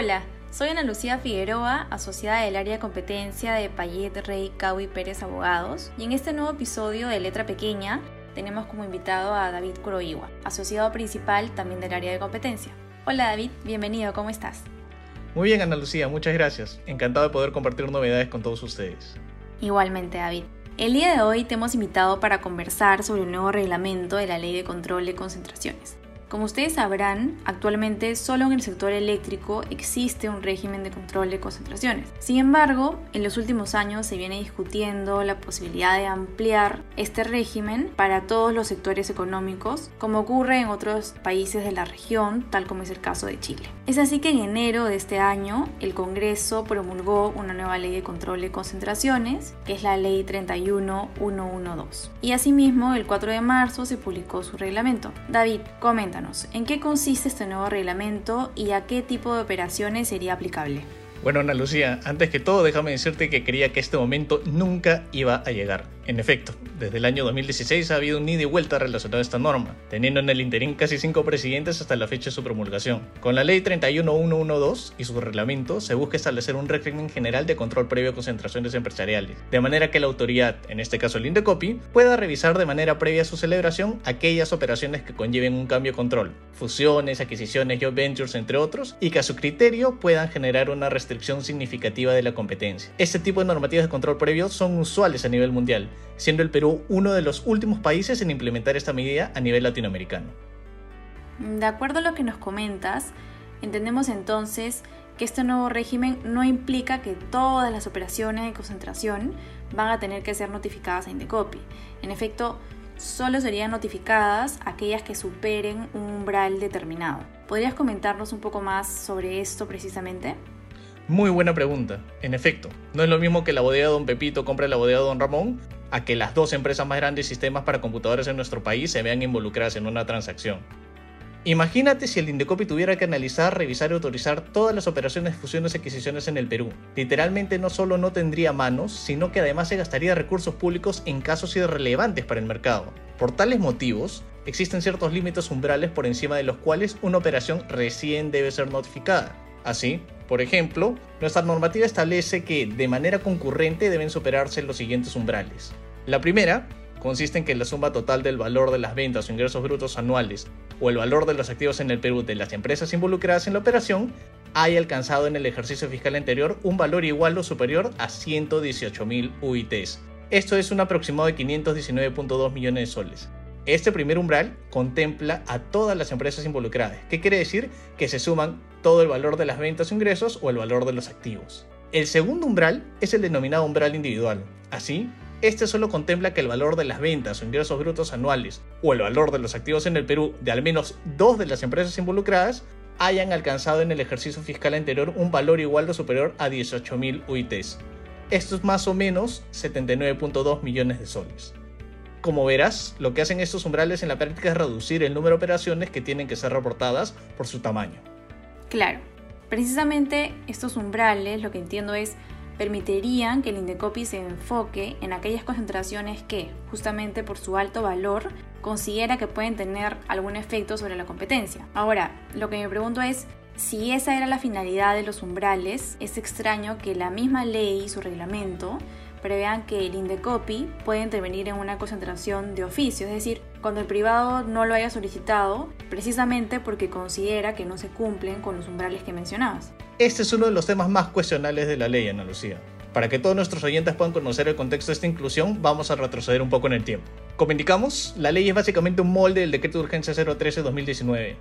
Hola, soy Ana Lucía Figueroa, asociada del área de competencia de Payet Rey Cau y Pérez Abogados, y en este nuevo episodio de Letra Pequeña tenemos como invitado a David Kuroiwa, asociado principal también del área de competencia. Hola David, bienvenido, ¿cómo estás? Muy bien Ana Lucía, muchas gracias. Encantado de poder compartir novedades con todos ustedes. Igualmente David. El día de hoy te hemos invitado para conversar sobre el nuevo reglamento de la Ley de Control de Concentraciones. Como ustedes sabrán, actualmente solo en el sector eléctrico existe un régimen de control de concentraciones. Sin embargo, en los últimos años se viene discutiendo la posibilidad de ampliar este régimen para todos los sectores económicos, como ocurre en otros países de la región, tal como es el caso de Chile. Es así que en enero de este año, el Congreso promulgó una nueva ley de control de concentraciones, que es la Ley 31112. Y asimismo, el 4 de marzo se publicó su reglamento. David, comenta ¿en qué consiste este nuevo reglamento y a qué tipo de operaciones sería aplicable? Bueno, Ana Lucía, antes que todo déjame decirte que creía que este momento nunca iba a llegar. En efecto, desde el año 2016 ha habido un ida y vuelta relacionado a esta norma, teniendo en el interín casi cinco presidentes hasta la fecha de su promulgación. Con la ley 31112 y su reglamento se busca establecer un régimen general de control previo a concentraciones empresariales, de manera que la autoridad, en este caso el Indecopi, pueda revisar de manera previa a su celebración aquellas operaciones que conlleven un cambio de control, fusiones, adquisiciones, joint ventures, entre otros, y que a su criterio puedan generar una restricción significativa de la competencia. Este tipo de normativas de control previo son usuales a nivel mundial, siendo el Perú uno de los últimos países en implementar esta medida a nivel latinoamericano. De acuerdo a lo que nos comentas, entendemos entonces que este nuevo régimen no implica que todas las operaciones de concentración van a tener que ser notificadas a Indecopi. En efecto, solo serían notificadas aquellas que superen un umbral determinado. ¿Podrías comentarnos un poco más sobre esto precisamente? Muy buena pregunta. En efecto, no es lo mismo que la bodega Don Pepito compre la bodega Don Ramón a que las dos empresas más grandes de sistemas para computadores en nuestro país se vean involucradas en una transacción. Imagínate si el Indecopi tuviera que analizar, revisar y autorizar todas las operaciones de fusiones y adquisiciones en el Perú. Literalmente no solo no tendría manos, sino que además se gastaría recursos públicos en casos irrelevantes para el mercado. Por tales motivos, existen ciertos límites umbrales por encima de los cuales una operación recién debe ser notificada. Así, por ejemplo, nuestra normativa establece que de manera concurrente deben superarse los siguientes umbrales. La primera consiste en que la suma total del valor de las ventas o ingresos brutos anuales o el valor de los activos en el Perú de las empresas involucradas en la operación haya alcanzado en el ejercicio fiscal anterior un valor igual o superior a 118.000 UITs. Esto es un aproximado de 519.2 millones de soles. Este primer umbral contempla a todas las empresas involucradas, que quiere decir que se suman todo el valor de las ventas o ingresos o el valor de los activos. El segundo umbral es el denominado umbral individual. Así, este solo contempla que el valor de las ventas o ingresos brutos anuales o el valor de los activos en el Perú de al menos dos de las empresas involucradas hayan alcanzado en el ejercicio fiscal anterior un valor igual o superior a 18.000 UITs. Esto es más o menos 79.2 millones de soles. Como verás, lo que hacen estos umbrales en la práctica es reducir el número de operaciones que tienen que ser reportadas por su tamaño. Claro, precisamente estos umbrales lo que entiendo es permitirían que el Indecopi se enfoque en aquellas concentraciones que, justamente por su alto valor, considera que pueden tener algún efecto sobre la competencia. Ahora, lo que me pregunto es, si esa era la finalidad de los umbrales, es extraño que la misma ley y su reglamento prevean que el Indecopi puede intervenir en una concentración de oficio, es decir, cuando el privado no lo haya solicitado, precisamente porque considera que no se cumplen con los umbrales que mencionabas. Este es uno de los temas más cuestionables de la ley, Ana Lucía. Para que todos nuestros oyentes puedan conocer el contexto de esta inclusión, vamos a retroceder un poco en el tiempo. Como indicamos, la ley es básicamente un molde del Decreto de Urgencia 013-2019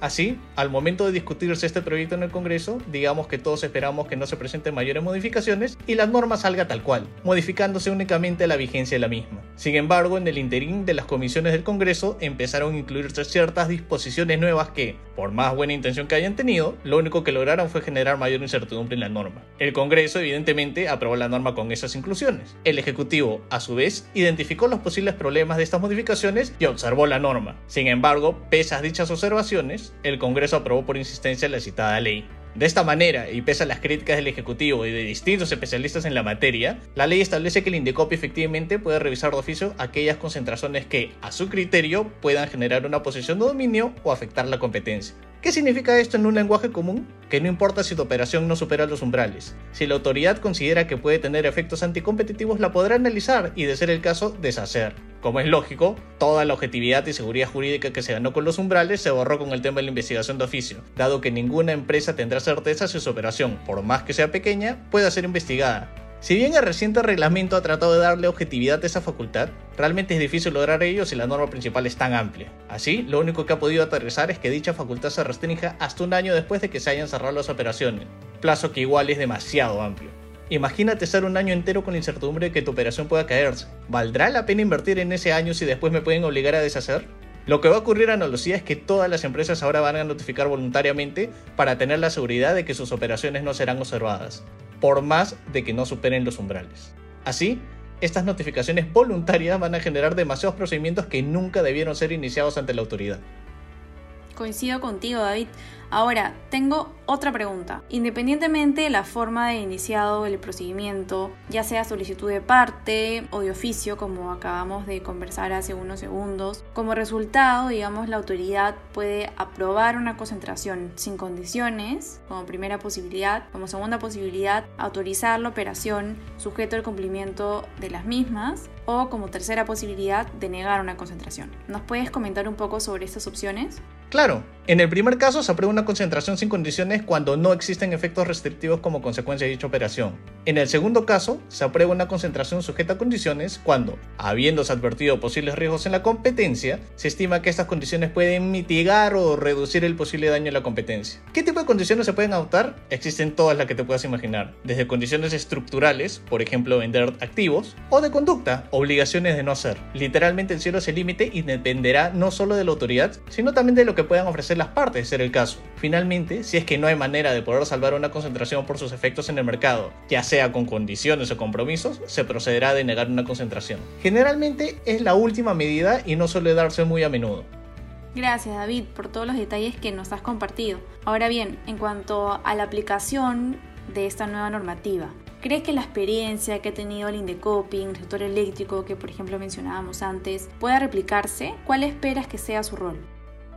Así, al momento de discutirse este proyecto en el Congreso, digamos que todos esperamos que no se presenten mayores modificaciones y la norma salga tal cual, modificándose únicamente la vigencia de la misma. Sin embargo, en el interín de las comisiones del Congreso empezaron a incluirse ciertas disposiciones nuevas que, por más buena intención que hayan tenido, lo único que lograron fue generar mayor incertidumbre en la norma. El Congreso evidentemente aprobó la norma con esas inclusiones. El Ejecutivo, a su vez, identificó los posibles problemas de estas modificaciones y observó la norma. Sin embargo, pese a dichas observaciones, el Congreso aprobó por insistencia la citada ley. De esta manera, y pese a las críticas del Ejecutivo y de distintos especialistas en la materia, la ley establece que el INDECOPI efectivamente puede revisar de oficio aquellas concentraciones que, a su criterio, puedan generar una posición de dominio o afectar la competencia. ¿Qué significa esto en un lenguaje común? Que no importa si tu operación no supera los umbrales. Si la autoridad considera que puede tener efectos anticompetitivos, la podrá analizar y, de ser el caso, deshacer. Como es lógico, toda la objetividad y seguridad jurídica que se ganó con los umbrales se borró con el tema de la investigación de oficio, dado que ninguna empresa tendrá certeza si su operación, por más que sea pequeña, pueda ser investigada. Si bien el reciente reglamento ha tratado de darle objetividad a esa facultad, realmente es difícil lograr ello si la norma principal es tan amplia. Así, lo único que ha podido aterrizar es que dicha facultad se restrinja hasta un año después de que se hayan cerrado las operaciones, plazo que igual es demasiado amplio. Imagínate estar un año entero con la incertidumbre de que tu operación pueda caerse. ¿Valdrá la pena invertir en ese año si después me pueden obligar a deshacer? Lo que va a ocurrir a Andalucía es que todas las empresas ahora van a notificar voluntariamente para tener la seguridad de que sus operaciones no serán observadas por más de que no superen los umbrales. Así, estas notificaciones voluntarias van a generar demasiados procedimientos que nunca debieron ser iniciados ante la autoridad. Coincido contigo, David. Ahora, tengo otra pregunta. Independientemente de la forma de iniciado el procedimiento, ya sea solicitud de parte o de oficio, como acabamos de conversar hace unos segundos, como resultado, digamos, la autoridad puede aprobar una concentración sin condiciones, como primera posibilidad, como segunda posibilidad, autorizar la operación sujeto al cumplimiento de las mismas, o como tercera posibilidad, denegar una concentración. ¿Nos puedes comentar un poco sobre estas opciones? Claro, en el primer caso se aprueba una concentración sin condiciones cuando no existen efectos restrictivos como consecuencia de dicha operación. En el segundo caso, se aprueba una concentración sujeta a condiciones cuando, habiéndose advertido posibles riesgos en la competencia, se estima que estas condiciones pueden mitigar o reducir el posible daño en la competencia. ¿Qué tipo de condiciones se pueden adoptar? Existen todas las que te puedas imaginar, desde condiciones estructurales, por ejemplo vender activos, o de conducta, obligaciones de no hacer. Literalmente el cielo es el límite y dependerá no solo de la autoridad, sino también de lo que puedan ofrecer las partes, de el caso. Finalmente, si es que no hay manera de poder salvar una concentración por sus efectos en el mercado, ya sea con condiciones o compromisos, se procederá a denegar una concentración. Generalmente es la última medida y no suele darse muy a menudo. Gracias David por todos los detalles que nos has compartido. Ahora bien, en cuanto a la aplicación de esta nueva normativa, ¿crees que la experiencia que ha tenido el Indecopi en el sector eléctrico, que por ejemplo mencionábamos antes, pueda replicarse? ¿Cuál esperas que sea su rol?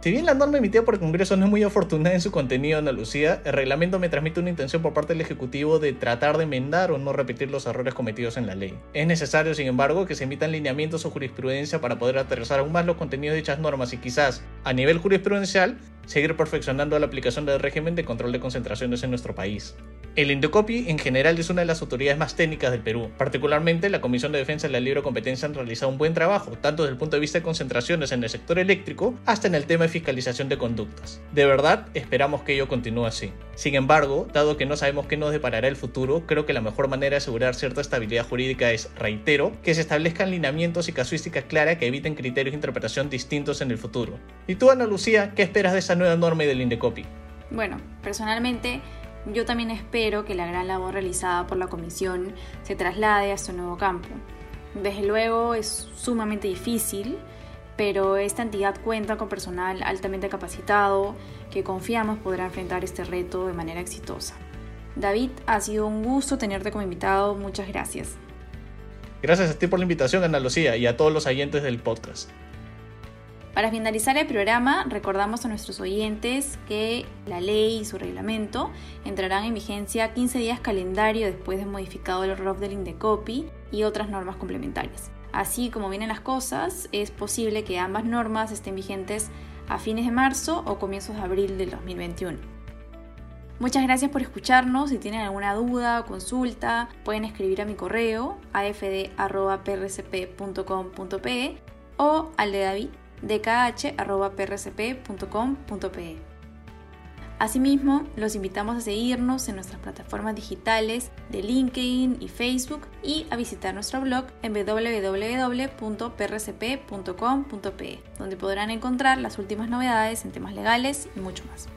Si bien la norma emitida por el Congreso no es muy afortunada en su contenido en Andalucía, el reglamento me transmite una intención por parte del Ejecutivo de tratar de enmendar o no repetir los errores cometidos en la ley. Es necesario, sin embargo, que se emitan lineamientos o jurisprudencia para poder aterrizar aún más los contenidos de dichas normas y quizás, a nivel jurisprudencial, seguir perfeccionando la aplicación del régimen de control de concentraciones en nuestro país. El Indecopi en general es una de las autoridades más técnicas del Perú. Particularmente, la Comisión de Defensa de la Libre Competencia han realizado un buen trabajo, tanto desde el punto de vista de concentraciones en el sector eléctrico hasta en el tema de fiscalización de conductas. De verdad, esperamos que ello continúe así. Sin embargo, dado que no sabemos qué nos deparará el futuro, creo que la mejor manera de asegurar cierta estabilidad jurídica es, reitero, que se establezcan lineamientos y casuística clara que eviten criterios de interpretación distintos en el futuro. ¿Y tú, Ana Lucía, qué esperas de esa nueva norma y del Indecopi? Bueno, personalmente yo también espero que la gran labor realizada por la Comisión se traslade a este nuevo campo. Desde luego es sumamente difícil, pero esta entidad cuenta con personal altamente capacitado que confiamos podrá enfrentar este reto de manera exitosa. David, ha sido un gusto tenerte como invitado, muchas gracias. Gracias a ti por la invitación, Ana Lucía, y a todos los oyentes del podcast. Para finalizar el programa, recordamos a nuestros oyentes que la ley y su reglamento entrarán en vigencia 15 días calendario después de modificado el ROF del Indecopi y otras normas complementarias. Así como vienen las cosas, es posible que ambas normas estén vigentes a fines de marzo o comienzos de abril del 2021. Muchas gracias por escucharnos. Si tienen alguna duda o consulta, pueden escribir a mi correo afd.prcp.com.pe o al de David dkh.prcp.com.pe. Asimismo, los invitamos a seguirnos en nuestras plataformas digitales de LinkedIn y Facebook y a visitar nuestro blog en www.prcp.com.pe, donde podrán encontrar las últimas novedades en temas legales y mucho más.